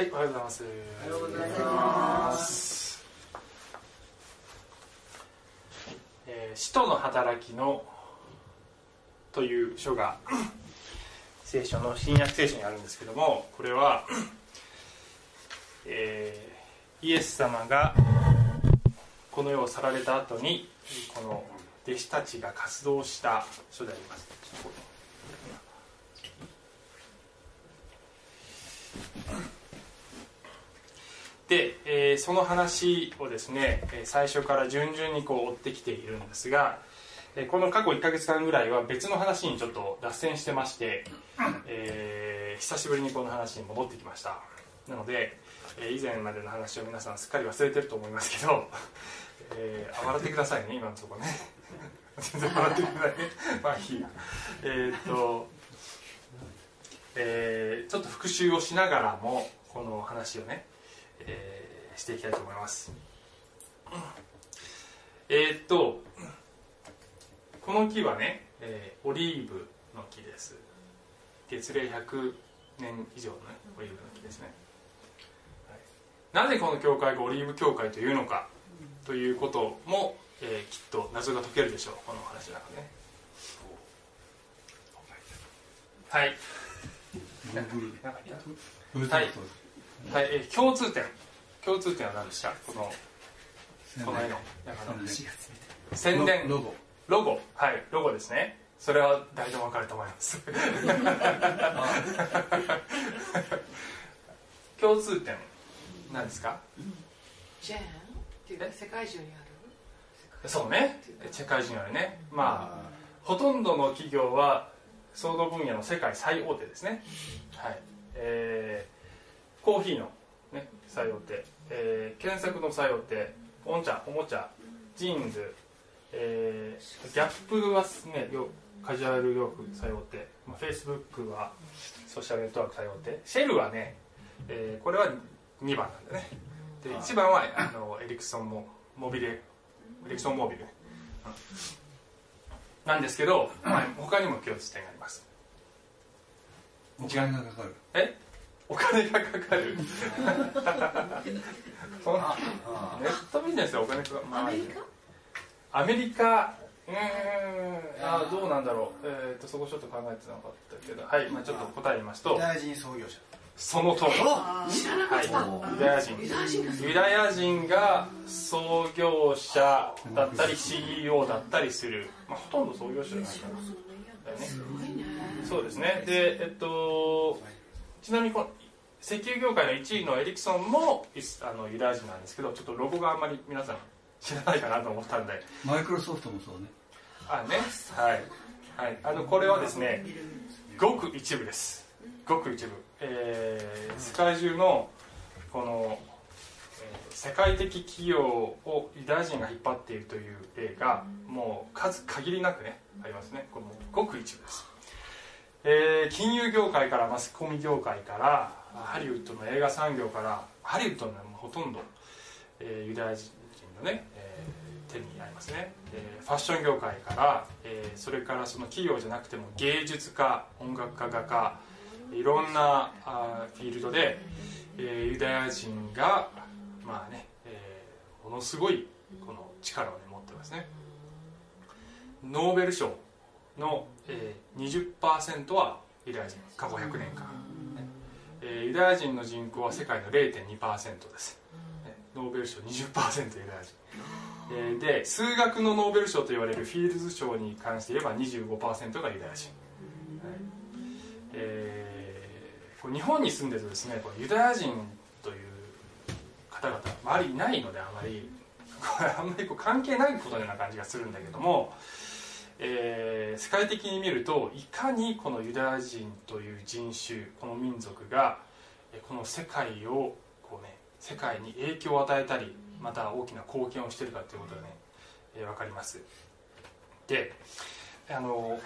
はい、おはようございます。おはようございます。えー使徒の働きのという書が聖書の新約聖書にあるんですけども、これは、えーイエス様がこの世を去られた後にこの弟子たちが活動した書であります。で、えーその話をですね最初から順々にこう追ってきているんですが、この過去1ヶ月間ぐらいは別の話にちょっと脱線してまして、えー久しぶりにこの話に戻ってきました。なので、えー以前までの話を皆さんすっかり忘れてると思いますけど、えーあ笑ってくださいね今のとこね。全然笑ってください。ね まあいいや。えっとえーちょっと復習をしながらもこの話をね、えーしていきたいと思います。えーっとこの木はね、えーオリーブの木です。月齢100年以上の、ね、オリーブの木ですね、はい。なぜこの教会がオリーブ教会というのかということも、えーきっと謎が解けるでしょう。この話の中でね。はい。はいはい、えー共通点。共通点は何でした？このこの絵の宣伝。ロゴ。ロゴ。はいロゴですね。それは誰でも分かると思います。共通点何ですか？ジェーンっていうか世界中にある。そうね。世界中にあるね。まあほとんどの企業はその分野の世界最大手ですね。はい。えーコーヒーの、ね、最大手、えー検索の最大手おもちゃおもちゃジーンズ、えーギャップはねよカジュアル洋服最大手、まあ、フェイスブックはソーシャルネットワーク最大手シェルはね、えーこれは2番なんだね。で1番はあのエリクソンもモビルエリクソンモービル、うんなんですけど、まあ、他にも共通点があります。お金がかかる。え？お金がかかる。そのネットビジネスでお金かかる、まあアメリカ？アメリカ。うーん。あどうなんだろう、えー、とそこちょっと考えてなかったけど。はい、まあ、ちょっと答え言いますと。大臣創業者。その通り。はい、ユダヤ人。ユダヤ人が創業者だったり CEO だったりする、まあ、ほとんど創業者じゃないかな。だよね。すごいね。そうですね。でえっとちなみにこの石油業界の1位のエリクソンもあのユダヤ人なんですけどちょっとロゴがあんまり皆さん知らないかなと思ったんで。マイクロソフトもそうね。あね。はい、はい、あのこれはですねごく一部です。ごく一部、えー世界中のこの、えー世界的企業をユダヤ人が引っ張っているという例がもう数限りなくねありますね。このごく一部です、えー金融業界からマスコミ業界からハリウッドの映画産業からハリウッドのほとんど、えーユダヤ人のね、えー手にありますね、えーファッション業界から、えーそれからその企業じゃなくても芸術家音楽家画家いろんなあフィールドで、えーユダヤ人がまあね、えーものすごいこの力を、ね、持ってますね。ノーベル賞の、えー、20%はユダヤ人過去100年間、えーユダヤ人の人口は世界の0.2%です、ねノーベル賞20%ユダヤ人。えーで数学のノーベル賞と言われるフィールズ賞に関して言えば25%がユダヤ人、はい。えーこう日本に住んでるとですねこうユダヤ人という方々周りいないのであまりあんまりこう関係ないことのような感じがするんだけども、えー世界的に見るといかにこのユダヤ人という人種この民族がえーこの世界をこうね世界に影響を与えたりまた大きな貢献をしているかということがね、えー、分かります。であの、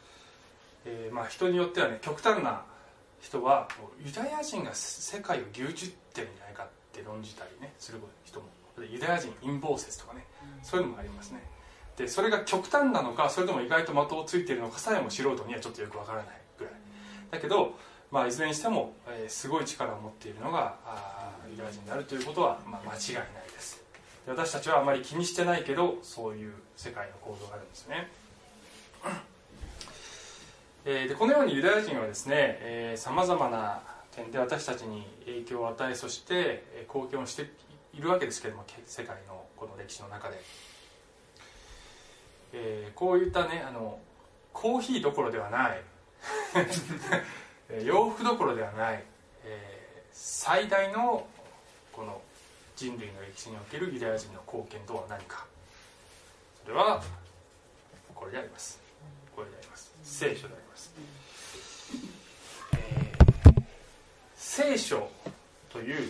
えーまあ、人によってはね極端な人はユダヤ人が世界を牛耳ってるんじゃないかって論じたりねする人も。でユダヤ人陰謀説とかねそういうのもありますねでそれが極端なのかそれとも意外と的をついているのかさえも素人にはちょっとよくわからないぐらい。だけどまあ、いずれにしても、えーすごい力を持っているのがユダヤ人であるということは、まあ、間違いないです。で私たちはあまり気にしてないけどそういう世界の構造があるんですね。えでこのようにユダヤ人はですねさまざまな点で私たちに影響を与えそして貢献をしているわけですけども世界のこの歴史の中で、えーこういったねあのコーヒーどころではない。洋服どころではない、えー最大のこの人類の歴史におけるユダヤ人の貢献とは何か。それはこれであります。これであります。聖書であります、えー聖書という、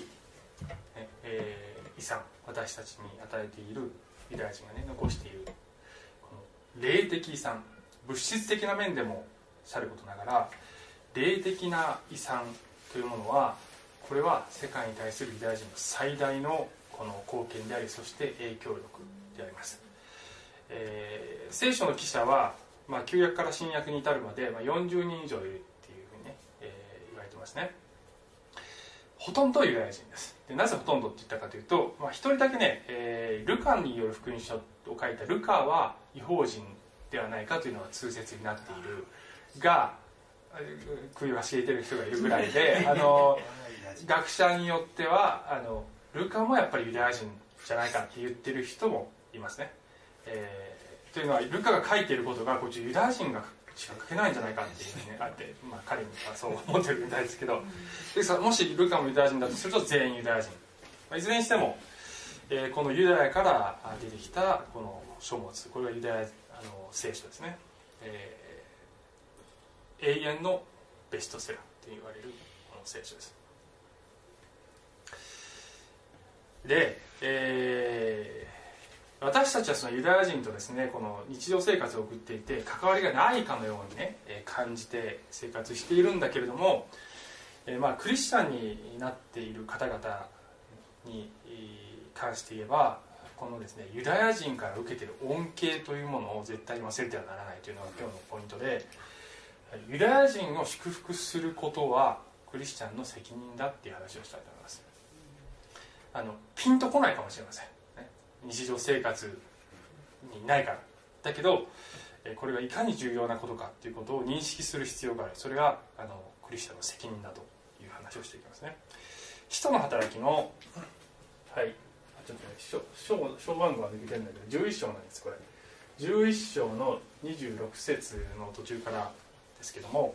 ねえー遺産私たちに与えているユダヤ人がね残している霊的遺産物質的な面でもさることながら霊的な遺産というものはこれは世界に対するユダヤ人の最大のこの貢献でありそして影響力であります、えー聖書の記者は、まあ、旧約から新約に至るまで、まあ、40人以上いるっていうふうにね、えー言われてますね。ほとんどユダヤ人です。でなぜほとんどって言ったかというと、まあ、一人だけね、えールカによる福音書を書いたルカは違法人ではないかというのが通説になっているがえー首をかしげてる人がいるぐらいで あの学者によってはあのルカもやっぱりユダヤ人じゃないかって言ってる人もいますね、えーというのはルカが書いていることがこっちユダヤ人がしか書けないんじゃないかっていうふうにあって、まあ、彼にはそう思ってるみたいですけど。もしルカもユダヤ人だとすると全員ユダヤ人、まあ、いずれにしても、えーこのユダヤからあ出てきたこの書物これがユダヤあの聖書ですね、えー永遠のベストセラーと言われるこの聖書です。で、えー私たちはそのユダヤ人とですねこの日常生活を送っていて関わりがないかのようにね、感じて生活しているんだけれども、えまあ、クリスチャンになっている方々に関して言えばこのですねユダヤ人から受けている恩恵というものを絶対に忘れてはならないというのが今日のポイントでユダヤ人を祝福することはクリスチャンの責任だっていう話をしたいと思います。あのピンとこないかもしれません、日常生活にないから。だけどえこれがいかに重要なことかっていうことを認識する必要がある。それがあのクリスチャンの責任だという話をしていきますね。使徒の働きのはい。あちょっとね章章章番号は抜けてるんだけど11章なんですこれ。11章の26節の途中からですけども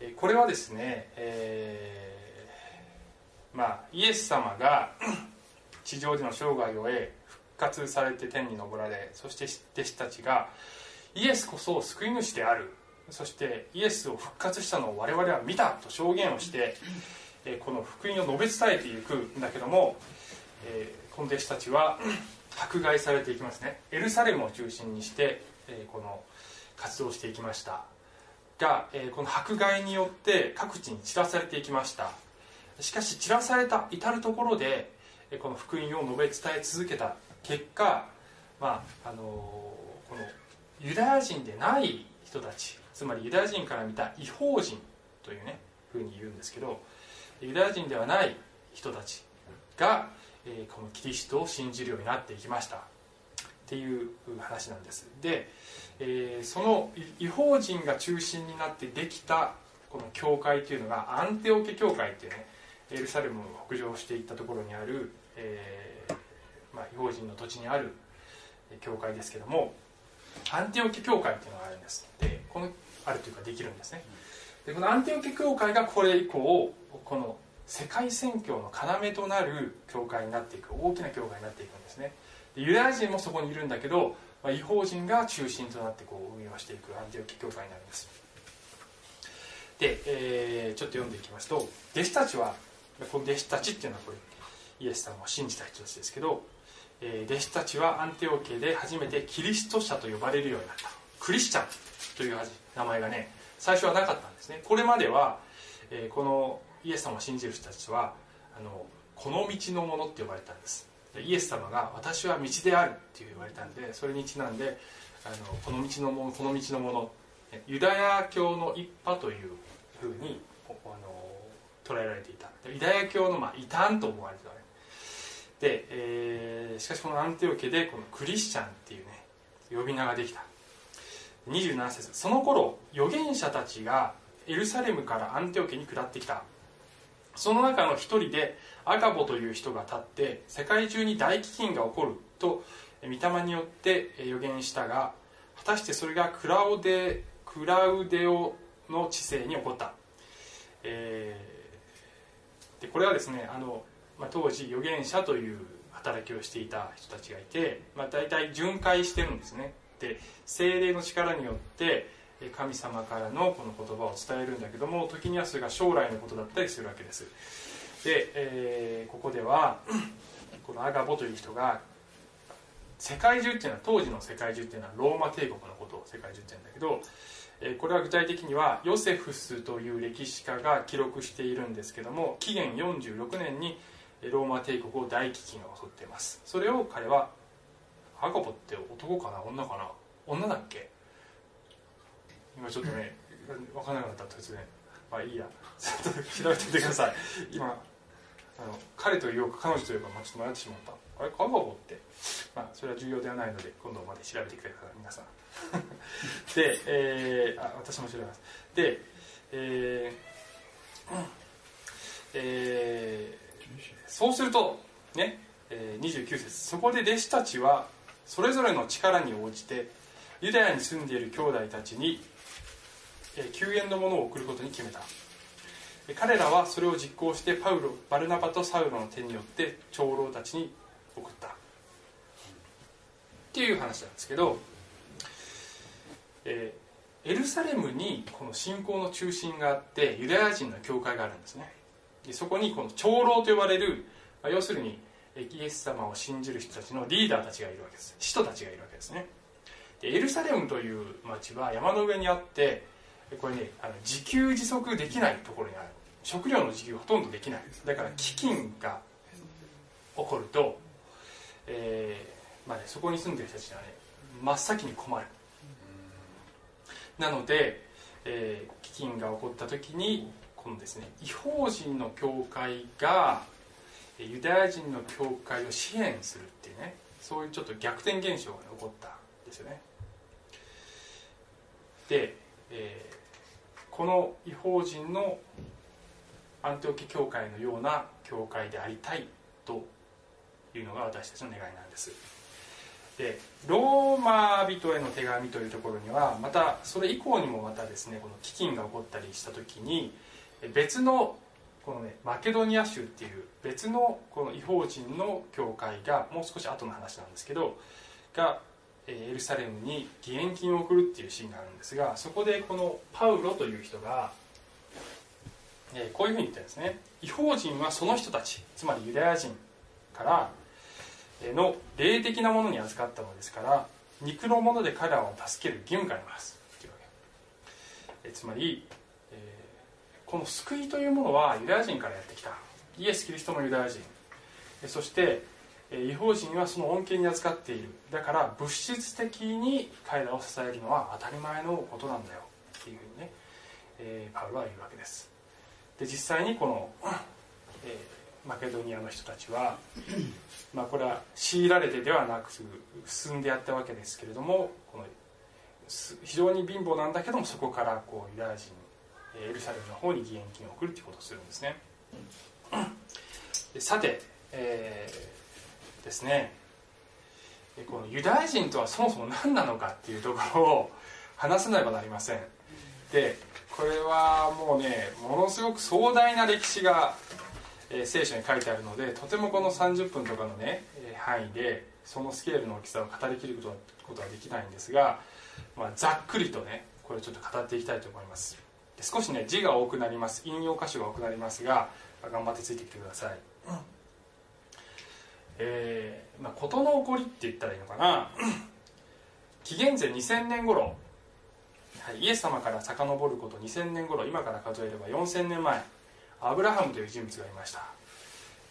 えこれはですね、えーまあイエス様が地上での生涯を終え活されて天に昇られそして弟子たちがイエスこそ救い主である。そしてイエスを復活したのを我々は見たと証言をしてこの福音を述べ伝えていくんだけども、この弟子たちは 迫害されていきますね。エルサレムを中心にして、この活動していきました。が、この迫害によって各地に散らされていきました。しかし散らされた至る所でえこの福音を述べ伝え続けた結果、まああのこのユダヤ人でない人たちつまりユダヤ人から見た違法人というねふうに言うんですけどユダヤ人ではない人たちが、えーこのキリストを信じるようになっていきました。っていう話なんです。で、えーその違法人が中心になってできたこの教会というのがアンテオケ教会っていうねエルサレムを北上していったところにある、えーまあ、違法人の土地にある教会ですけどもアンテオケ教会っていうのがあるんです。でこのあるというかできるんですね。でこのアンテオケ教会がこれ以降この世界宣教の要となる教会になっていく大きな教会になっていくんですね。でユダヤ人もそこにいるんだけど、まあ、違法人が中心となってこう運用していくアンテオケ教会になります。で、えーちょっと読んでいきますと弟子たちはこの弟子たちっていうのはこれイエス様を信じた人たちですけど、弟子たちはアンテオケで初めてキリスト者と呼ばれるようになった。クリスチャンという名前がね最初はなかったんですね。これまでは、えこのイエス様を信じる人たちはあのこの道のものって呼ばれたんです。イエス様が「私は道である」って言われたんでそれにちなんであのこの道のものこの道のものユダヤ教の一派というふうにあの捉えられていた。ユダヤ教の、まあ、異端と思われてたねで、えーしかしこのアンテオ家でこのクリスチャンっていうね呼び名ができた。27節。その頃預言者たちがエルサレムからアンテオ家に下ってきた。その中の一人でアガボという人が立って世界中に大飢饉が起こると御霊によって予言したが果たしてそれがクラウデクラウデオの治世に起こった、えーでこれはですねあの、まあ、当時預言者という働きをしていた人たちがいて、まあ、大体巡回してるんですね。で精霊の力によって神様からのこの言葉を伝えるんだけども時にはそれが将来のことだったりするわけです。で、えーここでは このアガボという人が世界中っていうのは当時の世界中っていうのはローマ帝国のことを世界中って言うんだけど、えこれは具体的にはヨセフスという歴史家が記録しているんですけども紀元46年にローマ帝国を大飢饉が襲っています。それを彼はアガボって男かな？女かな？女だっけ？今ちょっとね分からなくなった突然。まあいいや。ちょっと調べてみてください。今あの彼というか彼女というか、まあ、ちょっと迷ってしまった。あれ？アガボって？まあそれは重要ではないので今度まで調べてください皆さん。で、えーあ私も調べます。でえーうん。えーそうするとね、え29節そこで弟子たちはそれぞれの力に応じてユダヤに住んでいる兄弟たちに、え救援のものを送ることに決めた。彼らはそれを実行してパウロバルナバとサウロの手によって長老たちに送った。っていう話なんですけど、えーエルサレムにこの信仰の中心があってユダヤ人の教会があるんですね。でそこにこの長老と呼ばれる、まあ要するにえイエス様を信じる人たちのリーダーたちがいるわけです。使徒たちがいるわけですね。でエルサレムという町は山の上にあってこれねあの自給自足できないところにある。食料の自給ほとんどできない。だから飢饉が起こると、えーまあね、そこに住んでる人たちはね真っ先に困る。なので、えー飢饉が起こった時にこのですね違法人の教会がユダヤ人の教会を支援するっていうねそういうちょっと逆転現象が、ね、起こったんですよね。で、えーこの違法人のアンテオキ教会のような教会でありたいというのが私たちの願いなんです。でローマ人への手紙というところにはまたそれ以降にもまたですねこの飢饉が起こったりした時に別のこのねマケドニア州っていう別のこの違法人の教会がもう少し後の話なんですけどがエルサレムに義援金を送るっていうシーンがあるんですがそこでこのパウロという人が、こういうふうに言ってるんですね。違法人はその人たちつまりユダヤ人からの霊的なものに預かったのですから肉のもので彼らを助ける義務があります。つまり、えこの救いというものはユダヤ人からやってきた。イエス・キリストもユダヤ人。そして違法人はその恩恵に預かっている。だから物質的に彼らを支えるのは当たり前のことなんだよ。っていうふうにね、えーパウロは言うわけです。で実際にこの、えーマケドニアの人たちはまあこれは強いられてではなく進んでやったわけですけれどもこの非常に貧乏なんだけどもそこからこうユダヤ人エルサレムの方に義援金を送るということをするんですね。でさて、えーですね。でこのユダヤ人とはそもそも何なのかっていうところを話さねばなりません。でこれはもうねものすごく壮大な歴史が、えー聖書に書いてあるのでとてもこの30分とかのね、えー範囲でそのスケールの大きさを語りきることはことはできないんですが、まあ、ざっくりとねこれをちょっと語っていきたいと思います。少しね字が多くなります。引用箇所が多くなりますが頑張ってついてきてください、えーまあ、事の起こりって言ったらいいのかな。紀元前2000年頃。はい、イエス様から遡ること2000年頃今から数えれば4000年前。アブラハムという人物がいました。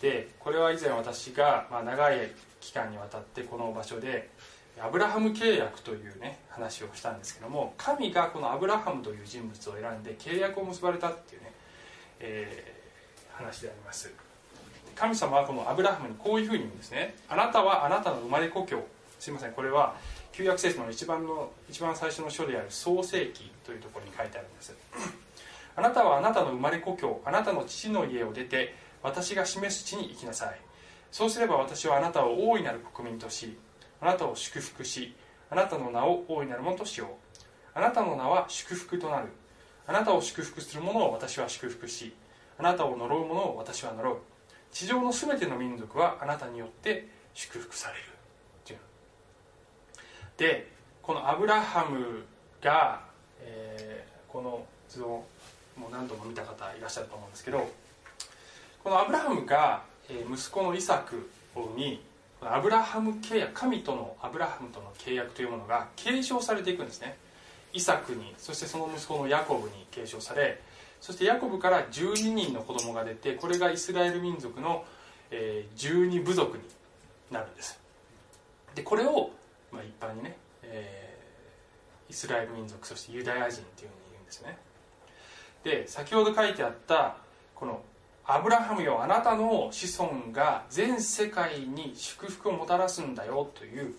でこれは以前私が、まあ、長い期間にわたってこの場所でアブラハム契約というね話をしたんですけども神がこのアブラハムという人物を選んで契約を結ばれたっていうねえー話であります。神様はこのアブラハムにこういうふうに言うんですねあなたはあなたの生まれ故郷すいません。これは旧約聖書の一番の一番最初の書である創世記というところに書いてあるんです あなたはあなたの生まれ故郷あなたの父の家を出て私が示す地に行きなさいそうすれば私はあなたを大いなる国民としあなたを祝福しあなたの名を大いなるものとしよう。あなたの名は祝福となる。あなたを祝福する者を私は祝福しあなたを呪う者を私は呪う。地上のすべての民族はあなたによって祝福される。っていうでこのアブラハムが、えーこの図をもう何度も見た方いらっしゃると思うんですけどこのアブラハムが、息子のイサクにこのアブラハム契約神とのアブラハムとの契約というものが継承されていくんですね。イサクにそしてその息子のヤコブに継承されそしてヤコブから12人の子供が出てこれがイスラエル民族の、12部族になるんです。でこれを、まあ、一般にね、えーイスラエル民族そしてユダヤ人っていうふうに言うんですね。で先ほど書いてあったこの「アブラハムよあなたの子孫が全世界に祝福をもたらすんだよ」という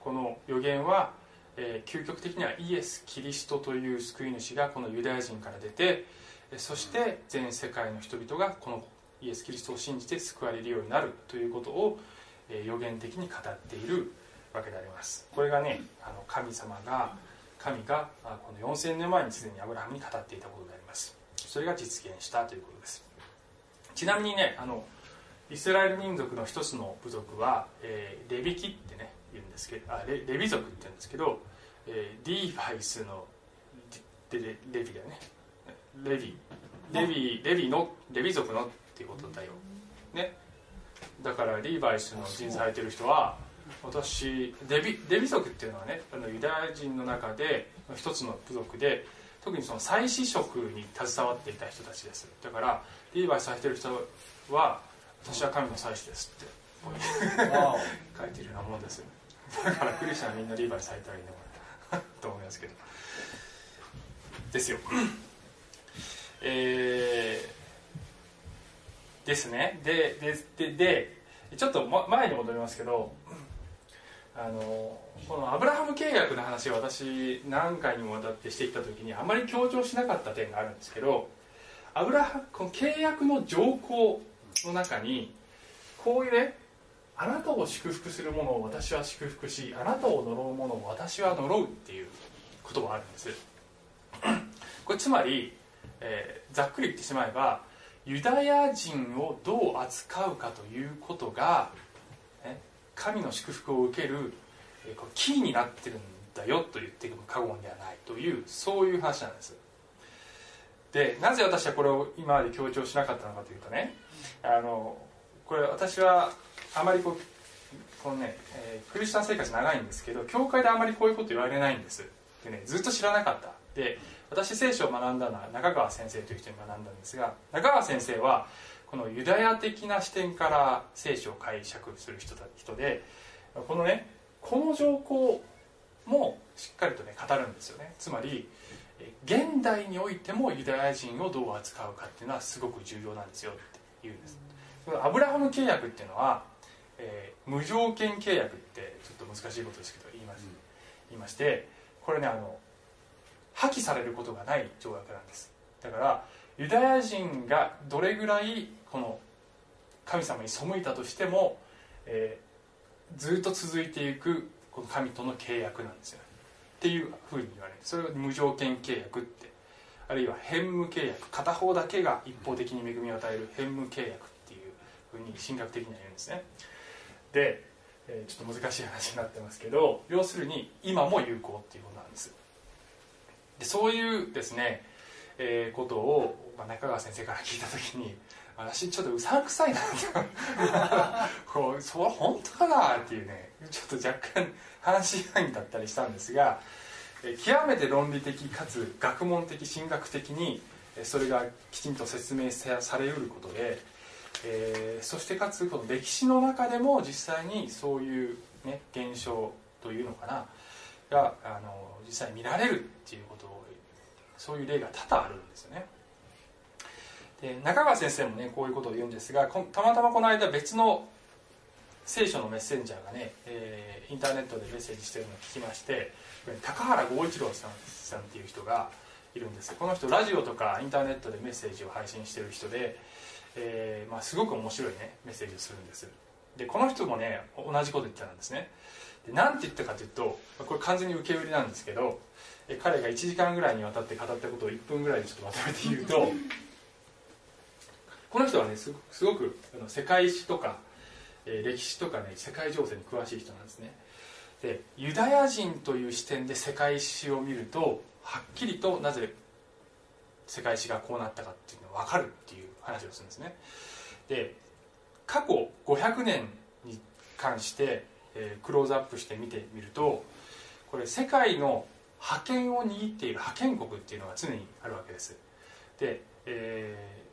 この予言は、えー究極的にはイエス・キリストという救い主がこのユダヤ人から出てそして全世界の人々がこのイエス・キリストを信じて救われるようになるということを、えー予言的に語っているわけであります。これがねあの神様が神がこの4000年前にすでにアブラハムに語っていたことであります。それが実現したということです。ちなみにねあのイスラエル民族の一つの部族は、えーレビキってね言うんですけどあレレビ族って言うんですけど、えーリーバイスのレレレビだよね。レビ。レビレビのレビ族のっていうことだよ。ね。だからリーバイスの人生されてる人は私レビレビ族っていうのはねあのユダヤ人の中で一つの部族で特にその祭司職に携わっていた人たちです。だからリーバイスされてる人は私は神の祭司ですって書いてるようなもんですだからクリスチャンはみんなリーバイスされたらいいのかなと思いますけど。ですよ。えーですね。ででででちょっとま前に戻りますけどあのこのアブラハム契約の話を私何回にもわたってしていった時にあまり強調しなかった点があるんですけどアブラハこの契約の条項の中にこういうねあなたを祝福する者を私は祝福しあなたを呪う者を私は呪うっていう言葉があるんです。これつまり、えーざっくり言ってしまえばユダヤ人をどう扱うかということが、ね、神の祝福を受ける、えーキーになってるんだよと言っても過言ではないというそういう話なんです。でなぜ私はこれを今まで強調しなかったのかというとねあのこれ私はあまりこうこのね、えークリスチャン生活長いんですけど教会であまりこういうこと言われないんです。でねずっと知らなかった。で私聖書を学んだのは中川先生という人に学んだんですが中川先生はこのユダヤ的な視点から聖書を解釈する人だ人でこのねこの条項もしっかりとね語るんですよね。つまり現代においてもユダヤ人をどう扱うかっていうのはすごく重要なんですよって言うんです。アブラハム契約っていうのは、えー無条件契約ってちょっと難しいことですけど言います、言いましてこれねあの破棄されることがない条約なんです。だからユダヤ人がどれぐらいこの神様に背いたとしても、えーずっと続いていくこの神との契約なんですよっていうふうに言われる。それを無条件契約って。あるいは変無契約。片方だけが一方的に恵みを与える変無契約っていうふうに神学的には言うんですね。で、えーちょっと難しい話になってますけど要するに今も有効っていうことなんです。でそういうですね、えーことを、まあ、中川先生から聞いた時に私ちょっとうさんくさいなこうそれ本当かなっていうねちょっと若干話し合いだったりしたんですが極めて論理的かつ学問的神学的にそれがきちんと説明さされうることで、えーそしてかつこの歴史の中でも実際にそういう、ね、現象というのかながあの実際見られるっていうことをそういう例が多々あるんですよね。で中川先生もねこういうことを言うんですがたまたまこの間別の聖書のメッセンジャーがね、えーインターネットでメッセージしてるのを聞きまして高原剛一郎さんさんっていう人がいるんです。この人ラジオとかインターネットでメッセージを配信してる人で、えーまあ、すごく面白いねメッセージをするんです。でこの人もね同じこと言ってたんですね。で何て言ったかというとこれ完全に受け売りなんですけど彼が1時間ぐらいにわたって語ったことを1分ぐらいでちょっとまとめて言うとこの人はねすごすごくあの世界史とか、えー歴史とかね世界情勢に詳しい人なんですね。でユダヤ人という視点で世界史を見るとはっきりとなぜ世界史がこうなったかっていうのが分かるっていう話をするんですね。で過去500年に関して、えークローズアップして見てみるとこれ世界の覇権を握っている覇権国っていうのが常にあるわけです。で、え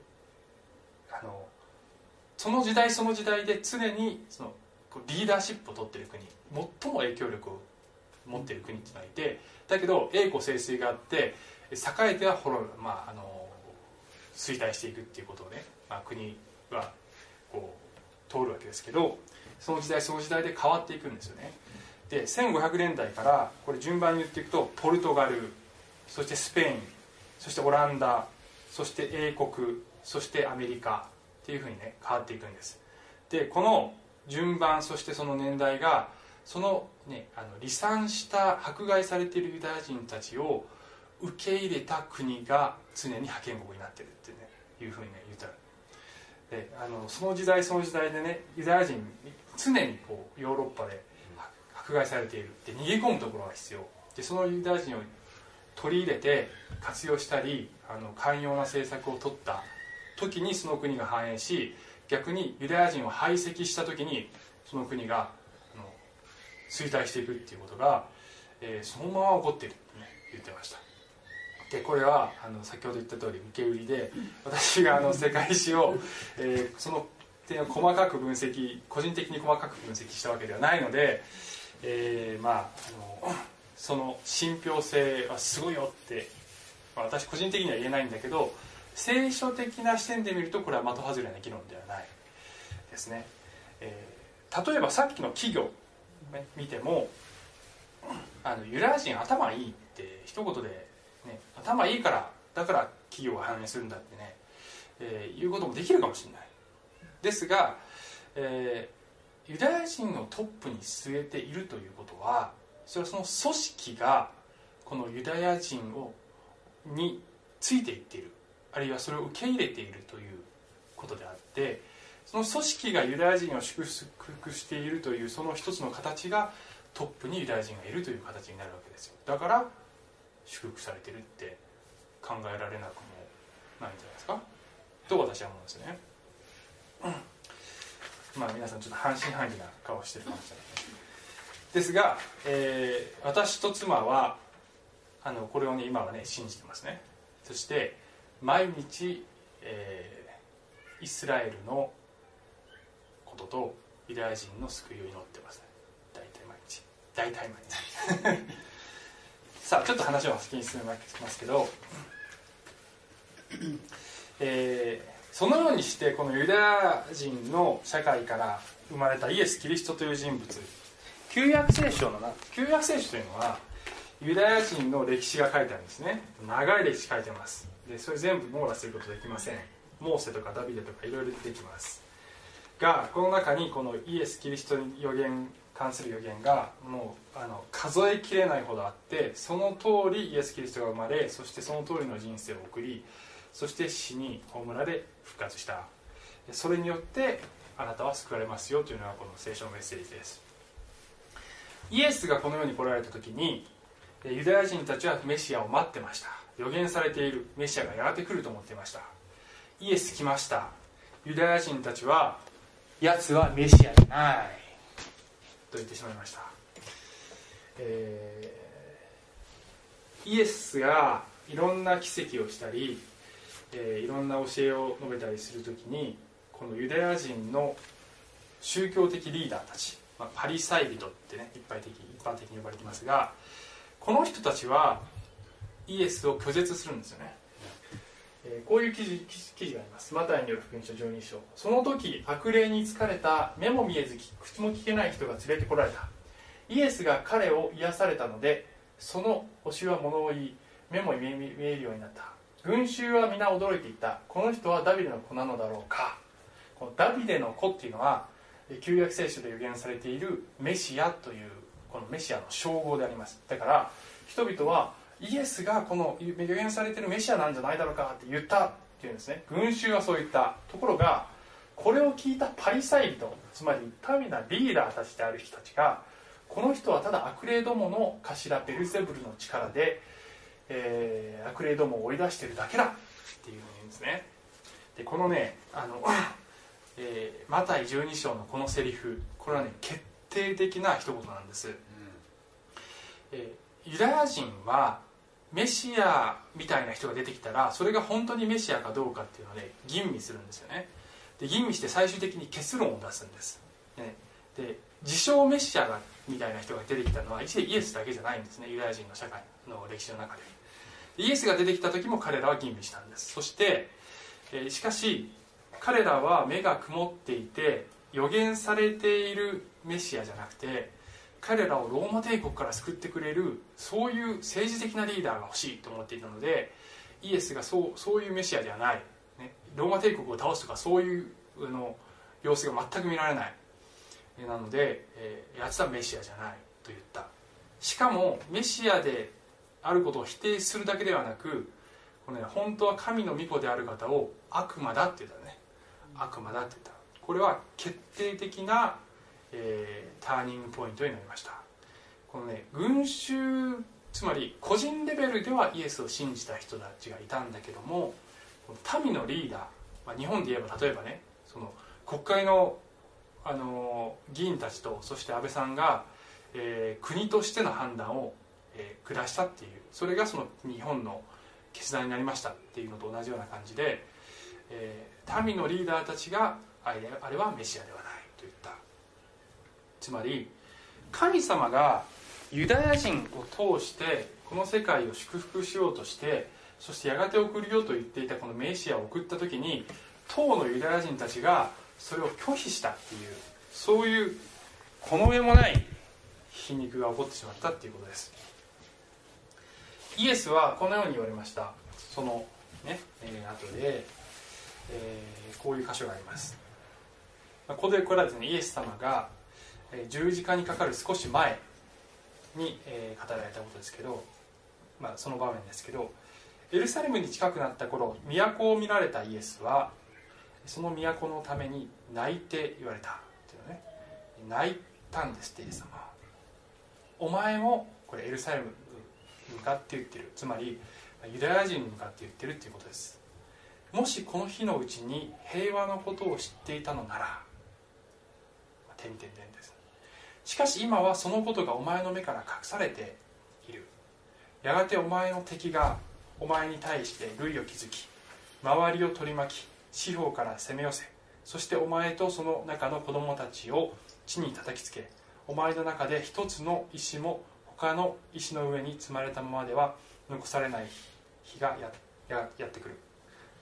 あのその時代その時代で常にそのリーダーシップを取ってる国最も影響力を持ってる国っていうのがいてだけど栄枯盛衰があって栄えては滅ぶ、まあ、あの衰退していくっていうことをね、まあ、国はこう通るわけですけどその時代その時代で変わっていくんですよねで1500年代からこれ順番に言っていくとポルトガルそしてスペインそしてオランダそして英国そしてアメリカっていうふうにね変わっていくんです。でこの順番そしてその年代がその,、ね、あの離散した迫害されているユダヤ人たちを受け入れた国が常に覇権国になってるって、ね、いうふうにね言った。であのその時代その時代でねユダヤ人常にこうヨーロッパで迫害されている。で逃げ込むところが必要。でそのユダヤ人を取り入れて活用したりあの寛容な政策を取った。時にその国が繁栄し逆にユダヤ人を排斥した時にその国が衰退していくっていうことが、えーそのまま起こっているって、ね、言ってました。でこれはあの先ほど言った通り受け売りで私があの世界史を、えーその点を細かく分析個人的に細かく分析したわけではないので、えーまああのその信憑性はすごいよって、まあ私個人的には言えないんだけど聖書的な視点で見るとこれは的外れな議論ではない。ですね、えー例えばさっきの企業、ね、見てもあのユダヤ人頭いいって一言で、ね、頭いいからだから企業が反映するんだってね、えーいうこともできるかもしれない。ですが、えーユダヤ人をトップに据えているということはそれはその組織がこのユダヤ人をについていっている。あるいはそれを受け入れているということであってその組織がユダヤ人を祝福しているというその一つの形がトップにユダヤ人がいるという形になるわけですよ。だから祝福されてるって考えられなくもないんじゃないですか。と私は思うんですね、うん。まあ皆さんちょっと半信半疑な顔してるかもしれない。ですが、えー私と妻はあのこれをね今はね信じてますね。そして毎日、えーイスラエルのこととユダヤ人の救いを祈ってます。大体毎日。大体毎日。さあちょっと話を先に進めますけど、えーそのようにしてこのユダヤ人の社会から生まれたイエス・キリストという人物。旧約聖書のな旧約聖書というのはユダヤ人の歴史が書いてあるんですね。長い歴史書いてます。でそれ全部網羅することできません。モーセとかダビデとかいろいろ出てきます。がこの中にこのイエス・キリストに予言関する予言がもうあの数えきれないほどあってその通りイエス・キリストが生まれそしてその通りの人生を送りそして死に葬られ復活した。それによってあなたは救われますよというのがこの聖書のメッセージです。イエスがこの世に来られた時にユダヤ人たちはメシアを待ってました。予言されているメシアがやがて来ると思っていました。イエス来ました。ユダヤ人たちは奴はメシアじゃない。と言ってしまいました、えーイエスがいろんな奇跡をしたり、えーいろんな教えを述べたりするときにこのユダヤ人の宗教的リーダーたち、まあ、パリサイ人ってね一般的一般的に呼ばれてますがこの人たちはイエスを拒絶するんですよね。えーこういう記事記事があります。マタイによる福音書12章。その時悪霊に疲れた目も見えず口も聞けない人が連れてこられた。イエスが彼を癒されたのでその星は物を言い目も見え見えるようになった。群衆は皆驚いていた。この人はダビデの子なのだろうか。このダビデの子っていうのは旧約聖書で予言されているメシアというこのメシアの称号であります。だから人々はイエスがこの予言されているメシアなんじゃないだろうかって言ったっていうんですね。群衆はそう言ったところがこれを聞いたパリサイ人つまり民なリーダーたちである人たちがこの人はただ悪霊どもの頭ベルゼブルの力で、えー悪霊どもを追い出してるだけだっていうふうに言うんですね。でこのねあの、えーマタイ12章のこのセリフこれはね決定的な一言なんです、えーユダヤ人はメシアみたいな人が出てきたらそれが本当にメシアかどうかっていうので吟味するんですよね。で吟味して最終的に結論を出すんです、ね、で自称メシアがみたいな人が出てきたのは一イエスだけじゃないんですね。ユダヤ人の社会の歴史の中で。イエスが出てきた時も彼らは吟味したんです。そして、えしかし彼らは目が曇っていて予言されているメシアじゃなくて彼らをローマ帝国から救ってくれるそういう政治的なリーダーが欲しいと思っていたのでイエスがそうそういうメシアではない、ね、ローマ帝国を倒すとかそういうの様子が全く見られない。なので、えーやつはメシアじゃないと言った。しかもメシアであることを否定するだけではなくこの、ね、本当は神の御子である方を悪魔だって言ったね。悪魔だって言った。これは決定的な、えーターニングポイントになりました。このね群衆つまり個人レベルではイエスを信じた人たちがいたんだけども民のリーダー、まあ、日本で言えば例えばねその国会のあの議員たちとそして安倍さんが、えー国としての判断を、えー下したっていうそれがその日本の決断になりましたっていうのと同じような感じで、えー民のリーダーたちがあれあれはメシアではないと言った。つまり神様がユダヤ人を通してこの世界を祝福しようとしてそしてやがて送るよと言っていたこのメシアを送った時に当のユダヤ人たちがそれを拒否したっていうそういうこの上もない皮肉が起こってしまったっていうことです。イエスはこのように言われました。そのね、えー後で、えーこういう箇所があります。ここでこれはですねイエス様が十字架にかかる少し前に、え語られたことですけど、まあ、その場面ですけどエルサレムに近くなった頃都を見られたイエスはその都のために泣いて言われたっていうのね。泣いたんですってイエス様お前もこれエルサレムに向かって言ってる。つまりユダヤ人に向かって言ってるっていうことです。もしこの日のうちに平和のことを知っていたのなら点々点ですしかし今はそのことがお前の目から隠されている。やがてお前の敵がお前に対して類を築き周りを取り巻き四方から攻め寄せそしてお前とその中の子供たちを地に叩きつけお前の中で一つの石も他の石の上に積まれたままでは残されない日がやってくる。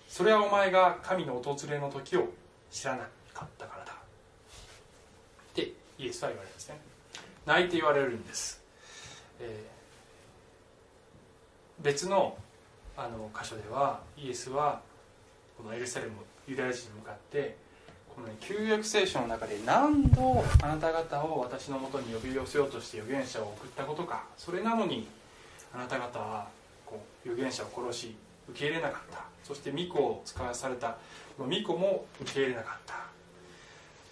それはお前が神の訪れの時を知らなかったからイエスは言われるんですね。泣いて言われるんです、えー別のあの箇所ではイエスはこのエルサレムユダヤ人に向かってこの、ね、旧約聖書の中で何度あなた方を私のもとに呼び寄せようとして預言者を送ったことか。それなのにあなた方はこう預言者を殺し受け入れなかった。そして巫女を使わされた。巫女も受け入れなかった。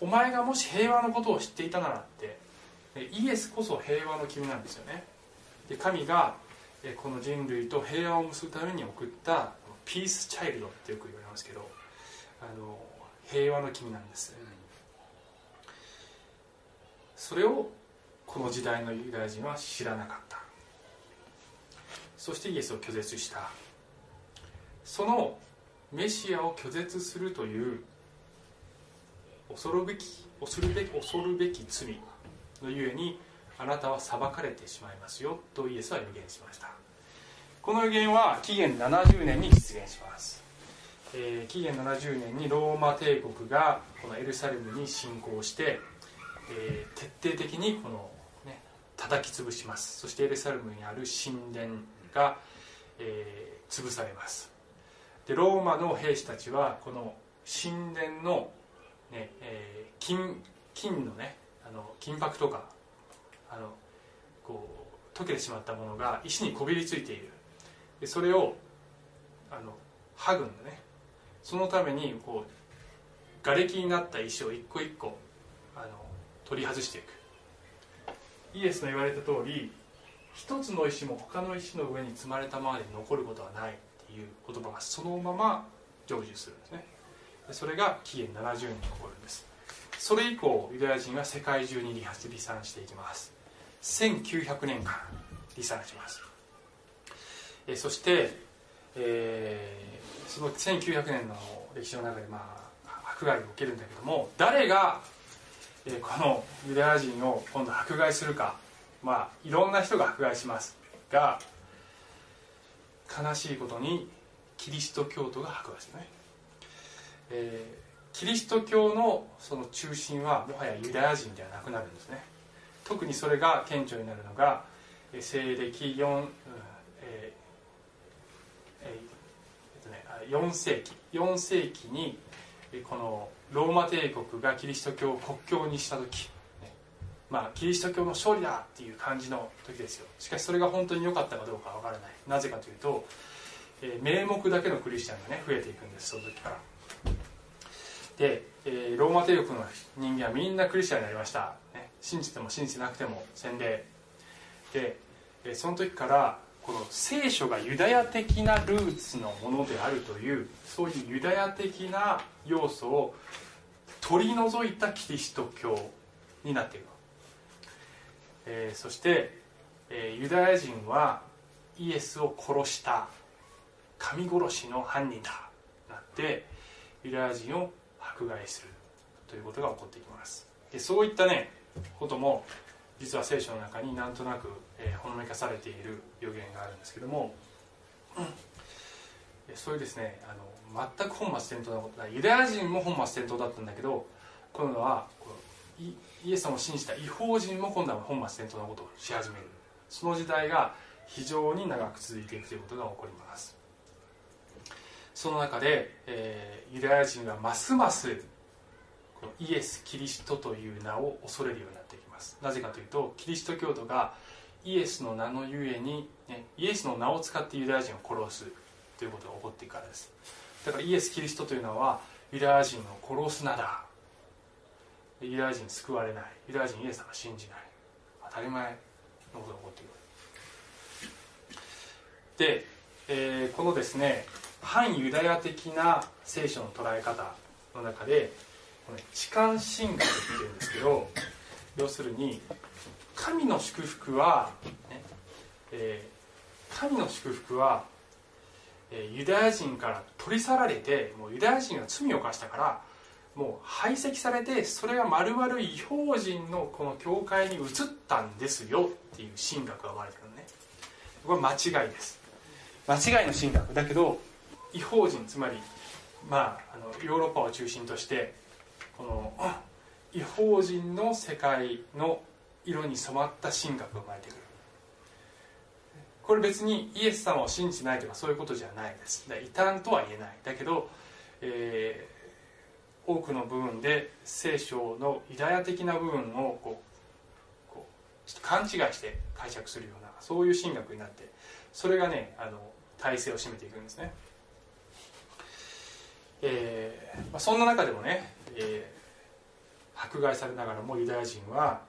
お前がもし平和のことを知っていたならってイエスこそ平和の君なんですよね。で神がこの人類と平和を結ぶために送ったピースチャイルドってよく言われますけどあの平和の君なんです。それをこの時代のユダヤ人は知らなかった。そしてイエスを拒絶した。そのメシアを拒絶するという恐るべき恐るべき恐るべき罪のゆえにあなたは裁かれてしまいますよとイエスは予言しました。この予言は紀元70年に実現します。えー紀元70年にローマ帝国がこのエルサレムに侵攻して、えー徹底的にこの、ね、叩き潰します。そしてエルサレムにある神殿が、えー潰されます。でローマの兵士たちはこの神殿の、ねえー金金のねあの金箔とかあのこう溶けてしまったものが石にこびりついている。でそれをあの剥ぐんだね。そのためにこう瓦礫になった石を一個一個あの取り外していく。イエスの言われた通り一つの石も他の石の上に積まれたままで残ることはないっていう言葉がそのまま成就するんですね。それが紀元70年に起こるんです。それ以降ユダヤ人は世界中に離発離散していきます。1900年間離散します。えそして、えーその1900年の歴史の中で、まあ、迫害を受けるんだけども誰が、えーこのユダヤ人を今度迫害するかまあいろんな人が迫害しますが悲しいことにキリスト教徒が迫害するね、えーキリスト教のその中心はもはやユダヤ人ではなくなるんですね。特にそれが顕著になるのがえ西暦4、えーえーえっとね4世紀。4世紀にこのローマ帝国がキリスト教を国教にした時、まあキリスト教の勝利だっていう感じの時ですよ。しかしそれが本当に良かったかどうかは分からない。なぜかというと、えー名目だけのクリスチャンがね増えていくんですその時から。で、えーローマ帝国の人間はみんなクリスチャンになりました、ね、信じても信じてなくても洗礼。で、えーその時からこの聖書がユダヤ的なルーツのものであるというそういうユダヤ的な要素を取り除いたキリスト教になっている、えーそして、えーユダヤ人はイエスを殺した。神殺しの犯人だ。なってユダヤ人を迫害するということが起こってきます。でそういったねことも実は聖書の中になんとなく、えーほのめかされている予言があるんですけども、うん。そういうですねあの全く本末転倒なことユダヤ人も本末転倒だったんだけど今度はイイエス様を信じた違法人も今度は本末転倒なことをし始める。その時代が非常に長く続いていくということが起こります。その中で、えーユダヤ人はますますこのイエス・キリストという名を恐れるようになっていきます。なぜかというとキリスト教徒がイエスの名のゆえに、ね、イエスの名を使ってユダヤ人を殺すということが起こっていくからです。だからイエス・キリストというのはユダヤ人を殺す名だユダヤ人救われないユダヤ人イエス様を信じない当たり前のことが起こっていくで、えーこのですね反ユダヤ的な聖書の捉え方の中で痴漢神学っていうんですけど要するに神の祝福は、ねえー神の祝福は、えーユダヤ人から取り去られてもうユダヤ人が罪を犯したからもう排斥されてそれがまるまる違法人のこの教会に移ったんですよっていう神学が生まれてるのね。これ間違いです。間違いの神学。だけど違法人つまりまああのヨーロッパを中心としてこの 違法人の世界の色に染まった神学が生まれてくる。これ別にイエス様を信じないとかそういうことじゃないです。異端とは言えない。だけど、えー多くの部分で聖書のユダヤ的な部分をこうこうちょっと勘違いして解釈するようなそういう神学になってそれがねあの体制を占めていくんですね。えーまあ、そんな中でもね、えー迫害されながらもユダヤ人は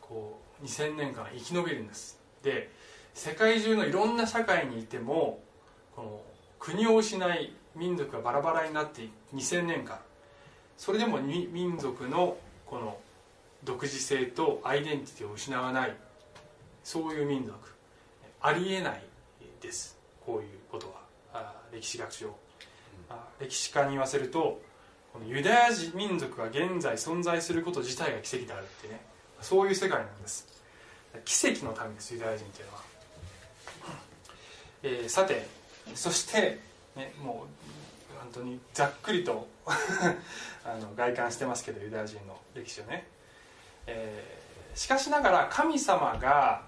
こう2000年間生き延びるんです。で世界中のいろんな社会にいてもこの国を失い民族がバラバラになって2000年間。それでも民族のこの独自性とアイデンティティを失わない。そういう民族。ありえないです。こういうことは。歴史学上。歴史家に言わせるとこのユダヤ人民族が現在存在すること自体が奇跡であるってね。そういう世界なんです。奇跡の民ですユダヤ人というのは、えーさてそして、ね、もう本当にざっくりと あの外観してますけどユダヤ人の歴史をね、えーしかしながら神様が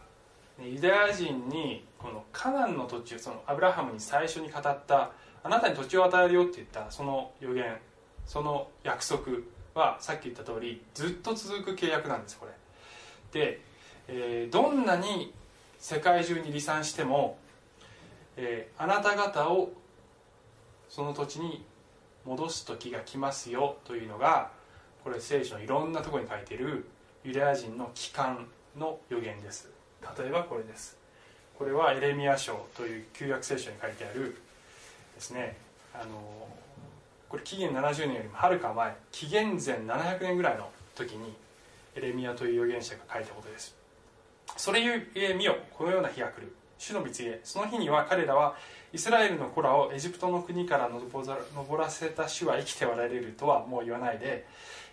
ユダヤ人にこのカナンの土地そのアブラハムに最初に語ったあなたに土地を与えるよって言ったその予言その約束はさっき言った通りずっと続く契約なんですこれ。で、えーどんなに世界中に離散しても、えーあなた方をその土地に戻す時が来ますよというのがこれ聖書のいろんなところに書いているユダヤ人の帰還の予言です。例えばこれです。これはエレミア書という旧約聖書に書いてあるですね。あのこれ紀元70年よりもはるか前紀元前700年ぐらいの時にエレミアという預言者が書いたことです。それゆえ見よこのような日が来る。主の蜜げ。その日には彼らはイスラエルの子らをエジプトの国から登らせた主は生きておられるとはもう言わないで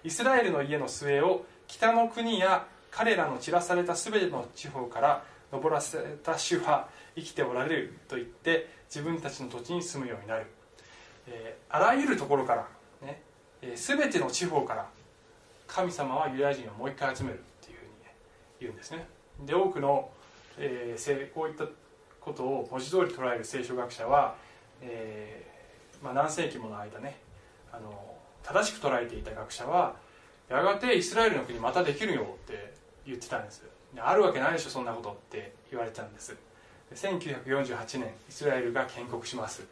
イスラエルの家の末を北の国や彼らの散らされた全ての地方から登らせた主は生きておられると言って自分たちの土地に住むようになる、えーあらゆるところから、ねえー全ての地方から神様はユダヤ人をもう一回集めるっていうふうに、ね、言うんですね。で多くの、えーこういったことを文字通り捉える聖書学者は、えーまあ、何世紀もの間ねあの正しく捉えていた学者はやがてイスラエルの国またできるよって言ってたんです。あるわけないでしょそんなことって言われたんです。1948年イスラエルが建国します、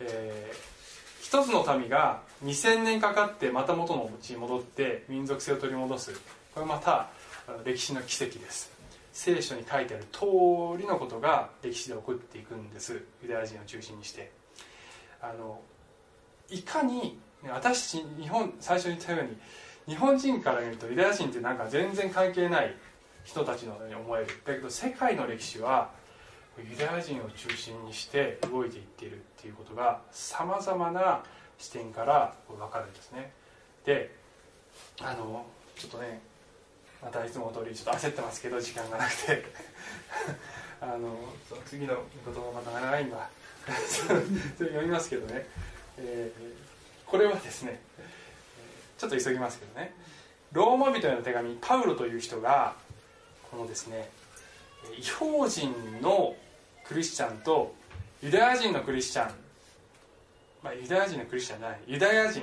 えー一つの民が2000年かかってまた元の地に戻って民族性を取り戻す。これまた歴史の奇跡です。聖書に書いてある通りのことが歴史で起こっていくんです。ユダヤ人を中心にして。あのいかに私たち日本最初に言ったように日本人から見るとユダヤ人ってなんか全然関係ない人たちのように思える。だけど世界の歴史はユダヤ人を中心にして動いていっているっていうことがさまざまな視点から分かるんですね。であのちょっとねまたいつも通りちょっと焦ってますけど時間がなくて。あのその次の言葉また長いんだ。それ読みますけどね、えーこれはですねちょっと急ぎますけどね。ローマ人への手紙パウロという人がこのですね違法人のクリスチャンとユダヤ人のクリスチャン、まあ、ユダヤ人のクリスチャンじゃない。ユダヤ人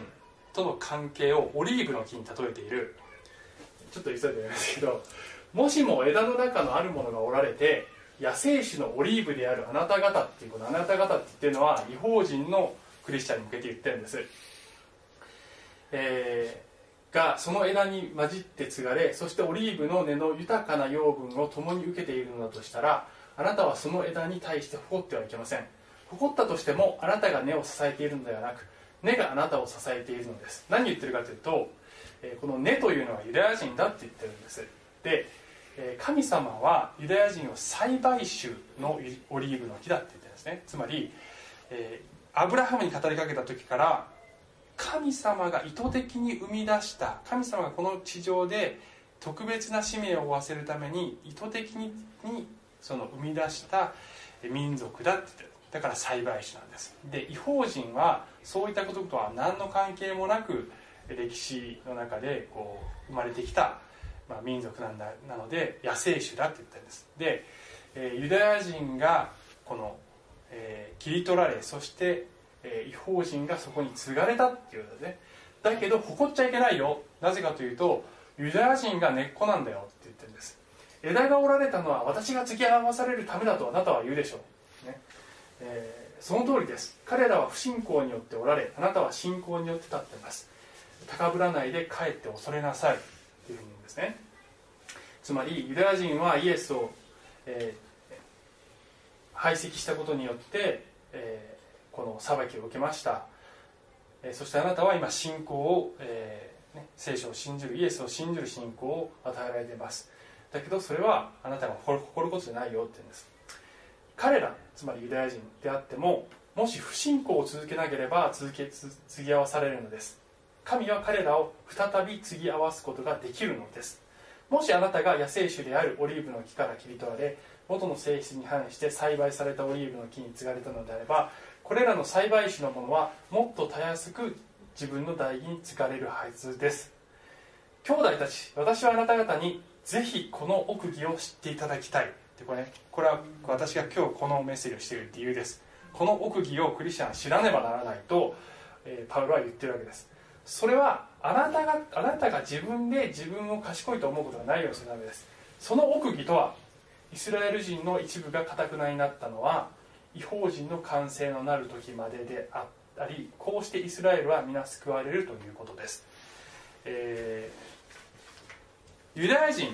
との関係をオリーブの木に例えている。ちょっと急いでやりますけどもしも枝の中のあるものがおられて野生種のオリーブであるあなた方っていうこのあなた方って言ってるのは違法人のクリスチャンに向けて言ってるんです、えーがその枝に混じって継がれそしてオリーブの根の豊かな養分を共に受けているのだとしたらあなたはその枝に対して誇ってはいけません。誇ったとしてもあなたが根を支えているのではなく根があなたを支えているのです。何言ってるかというと、えこの根というのはユダヤ人だって言ってるんです。で、え神様はユダヤ人を栽培種のオリーブの木だって言ってるんですね。つまり、えアブラハムに語りかけた時から神様が意図的に生み出した神様がこの地上で特別な使命を負わせるために意図的ににその生み出した民族だってってだから栽培種なんです。で違法人はそういったこととは何の関係もなく歴史の中でこう生まれてきた、まあ、民族なんだなので野生種だって言ったんです。で、えユダヤ人がこの、えー切り取られそしてえー違法人がそこに継がれたっていうことですね。だけど誇っちゃいけないよ。なぜかというとユダヤ人が根っこなんだよって言ってるんです。枝が折られたのは私が継ぎ合わされるためだとあなたは言うでしょう、ね。えーその通りです。彼らは不信仰によっておられあなたは信仰によって立ってます。高ぶらないで帰って恐れなさい。というふうに言うんですね。つまりユダヤ人はイエスを、えー排斥したことによって、えーこの裁きを受けました、そしてあなたは今信仰を、えーね、聖書を信じるイエスを信じる信仰を与えられています。だけどそれはあなたが誇ることじゃないよって言うんです。彼らつまりユダヤ人であってももし不信仰を続けなければ続けつ継ぎ合わされるのです。神は彼らを再び継ぎ合わすことができるのです。もしあなたが野生種であるオリーブの木から切り取られ元の性質に反して栽培されたオリーブの木に継がれたのであればこれらの栽培種のものはもっとたやすく自分の代義に継がれるはずです。兄弟たち私はあなた方にぜひこの奥義を知っていただきたい。でこれ,、これは私が今日このメッセージをしている理由です。この奥義をクリスチャン知らねばならないと、えーパウロは言ってるわけです。それはあなたがあなたが自分で自分を賢いと思うことがないようにするためです。その奥義とはイスラエル人の一部がかたくなになったのは違法人の完成のなる時までであったりこうしてイスラエルは皆救われるということです、えーユダヤ人、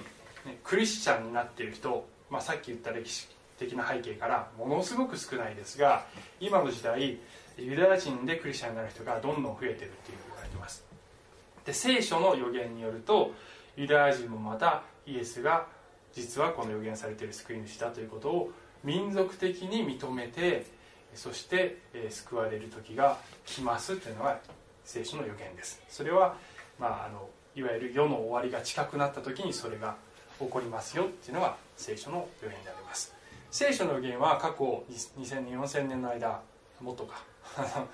クリスチャンになっている人、まあ、さっき言った歴史的な背景からものすごく少ないですが今の時代ユダヤ人でクリスチャンになる人がどんどん増えてるっていう言われてます。で聖書の予言によるとユダヤ人もまたイエスが実はこの予言されている救い主だということを民族的に認めてそして、え救われる時が来ますというのが聖書の予言です。それは、まあ、あのいわゆる世の終わりが近くなった時にそれが起こりますよっていうのが聖書の予言であります。聖書の予言は過去2000年4000年の間もっとか。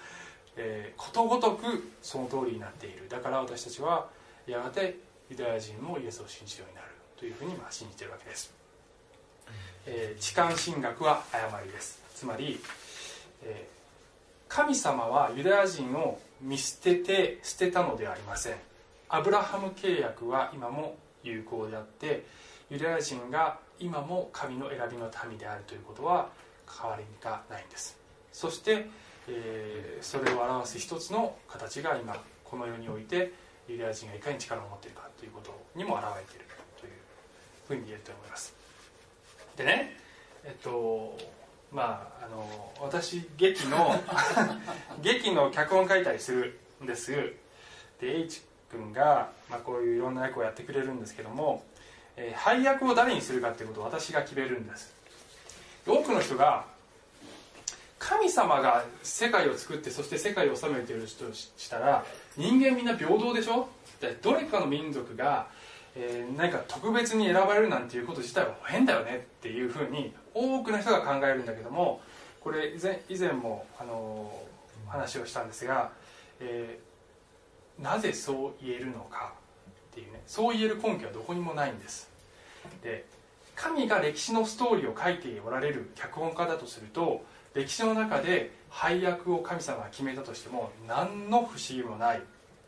えーことごとくその通りになっている。だから私たちはやがてユダヤ人もイエスを信じるようになるというふうにまあ信じているわけです、え、痴漢神学は誤りです。つまり、えー神様はユダヤ人を見捨てて捨てたのではありません。アブラハム契約は今も有効であってユダヤ人が今も神の選びの民であるということは変わりがないんです。そして、えーそれを表す一つの形が今この世においてユダヤ人がいかに力を持っているかということにも表れているというふうに言えると思います。でねえっとまああの私劇の 劇の脚本書いたりするんです。で H 君が、まあ、こういういろんな役をやってくれるんですけども、えー配役を誰にするかっていうことを私が決めるんです。多くの人が神様が世界を作ってそして世界を治めている人としたら人間みんな平等でしょ？でどれかの民族が、えー何か特別に選ばれるなんていうこと自体は変だよねっていうふうに多くの人が考えるんだけどもこれ以前以前も、あのー話をしたんですが、えーなぜそう言えるのかっていうねそう言える根拠はどこにもないんです。で神が歴史のストーリーを書いておられる脚本家だとすると歴史の中で配役を神様が決めたとしても何の不思議もない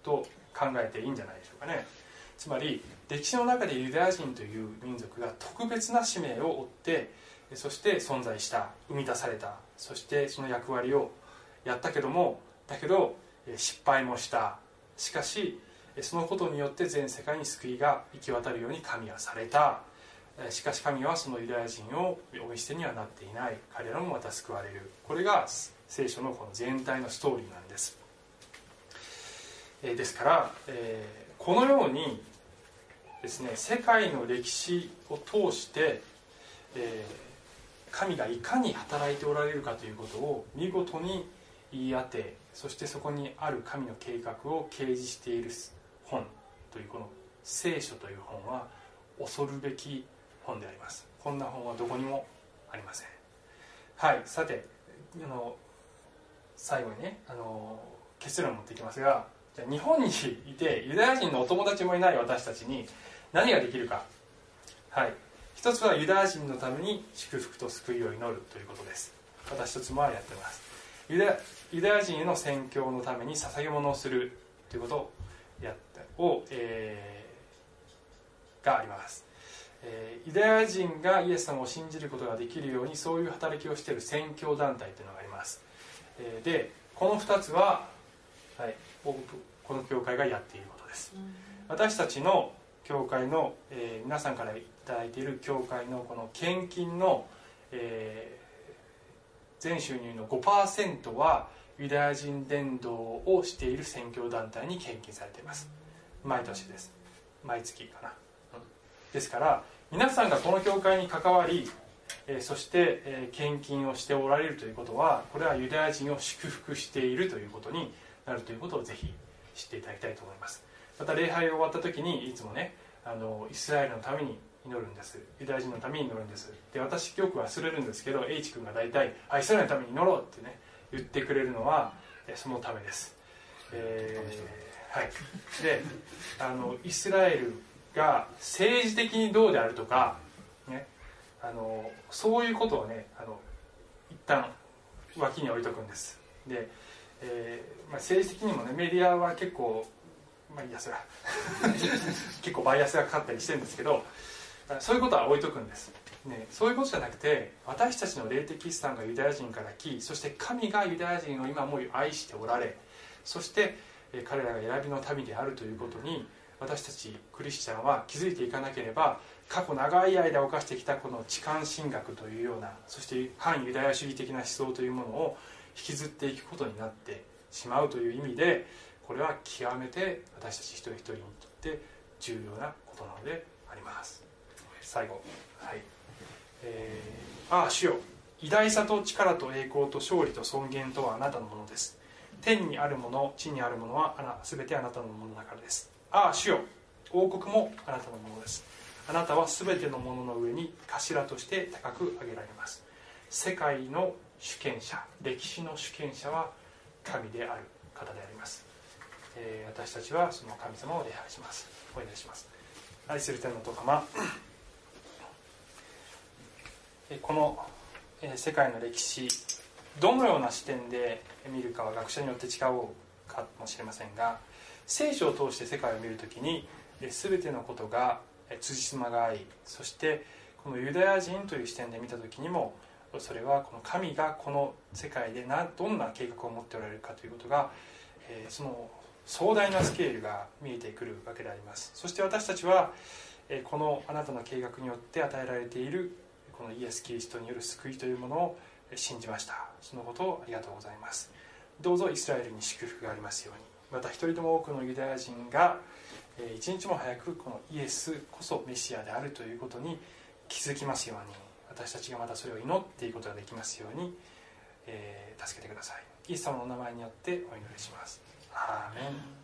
と考えていいんじゃないでしょうかね。つまり歴史の中でユダヤ人という民族が特別な使命を負ってそして存在した生み出されたそしてその役割をやったけどもだけど失敗もした。しかしそのことによって全世界に救いが行き渡るように神はされた。しかし神はそのユダヤ人をお見捨てにはなっていない。彼らもまた救われる。これが聖書のこの全体のストーリーなんです。ですから、えこのようにですね世界の歴史を通して、えー神がいかに働いておられるかということを見事に言い当てそしてそこにある神の計画を掲示している本というこの聖書という本は恐るべき本であります。こんな本はどこにもありません。はいさてあの最後にねあの結論を持っていきますがじゃあ日本にいてユダヤ人のお友達もいない私たちに何ができるか。はい。一つはユダヤ人のために祝福と救いを祈るということです。私一つもやってます。ユダユダヤ人への宣教のために捧げ物をするということをやってを、えーがあります、えーユダヤ人がイエス様を信じることができるようにそういう働きをしている宣教団体というのがあります、えーでこの2つは、はい、僕この教会がやっていることです。私たちの教会の、えー皆さんからいただいている教会のこの献金の、えー全収入の5%はユダヤ人伝道をしている宣教団体に献金されています。毎年です。毎月かな、うん。ですから皆さんがこの教会に関わり、えーそして、えー献金をしておられるということはこれはユダヤ人を祝福しているということになるということをぜひ知っていただきたいと思います。また礼拝が終わった時にいつもねあのイスラエルのために祈るんです。ユダヤ人のために祈るんです。で私よく忘れるんですけど H 君が大体あイスラエルのために祈ろうってね言ってくれるのはそのためです、えーはい。であのイスラエルが政治的にどうであるとか、ね、あのそういうことをねあの一旦脇に置いとくんです。で、えーまあ、政治的にもねメディアは結構まあいいやそれは。結構バイアスがかかったりしてるんですけどそういうことは置いとくんです、ね、そういうことじゃなくて私たちの霊的資産がユダヤ人から来そして神がユダヤ人を今も愛しておられそして彼らが選びの民であるということに私たちクリスチャンは気づいていかなければ過去長い間犯してきたこの痴漢神学というようなそして反ユダヤ主義的な思想というものを引きずっていくことになってしまうという意味でこれは極めて私たち一人一人にとって重要なことなのであります。最後。はい。えーああ主よ。偉大さと力と栄光と勝利と尊厳とはあなたのものです。天にあるもの地にあるものはあな全てあなたのものだからです。ああ主よ。王国もあなたのものです。あなたは全てのものの上に頭として高く上げられます。世界の主権者歴史の主権者は神である方であります、えー私たちはその神様を礼拝します。お願いします。愛する天のお父様えこの、え世界の歴史どのような視点で見るかは学者によって違うかもしれませんが聖書を通して世界を見るときにえ全てのことがえ辻褄が合いそしてこのユダヤ人という視点で見た時にもそれはこの神がこの世界でなどんな計画を持っておられるかということが、えーその壮大なスケールが見えてくるわけであります。そして私たちはこのあなたの計画によって与えられているこのイエス・キリストによる救いというものを信じました。そのことをありがとうございます。どうぞイスラエルに祝福がありますように。また一人でも多くのユダヤ人が一日も早くこのイエスこそメシアであるということに気づきますように。私たちがまたそれを祈っていくことができますように、えー助けてください。イエス様のお名前によってお祈りします。アーメン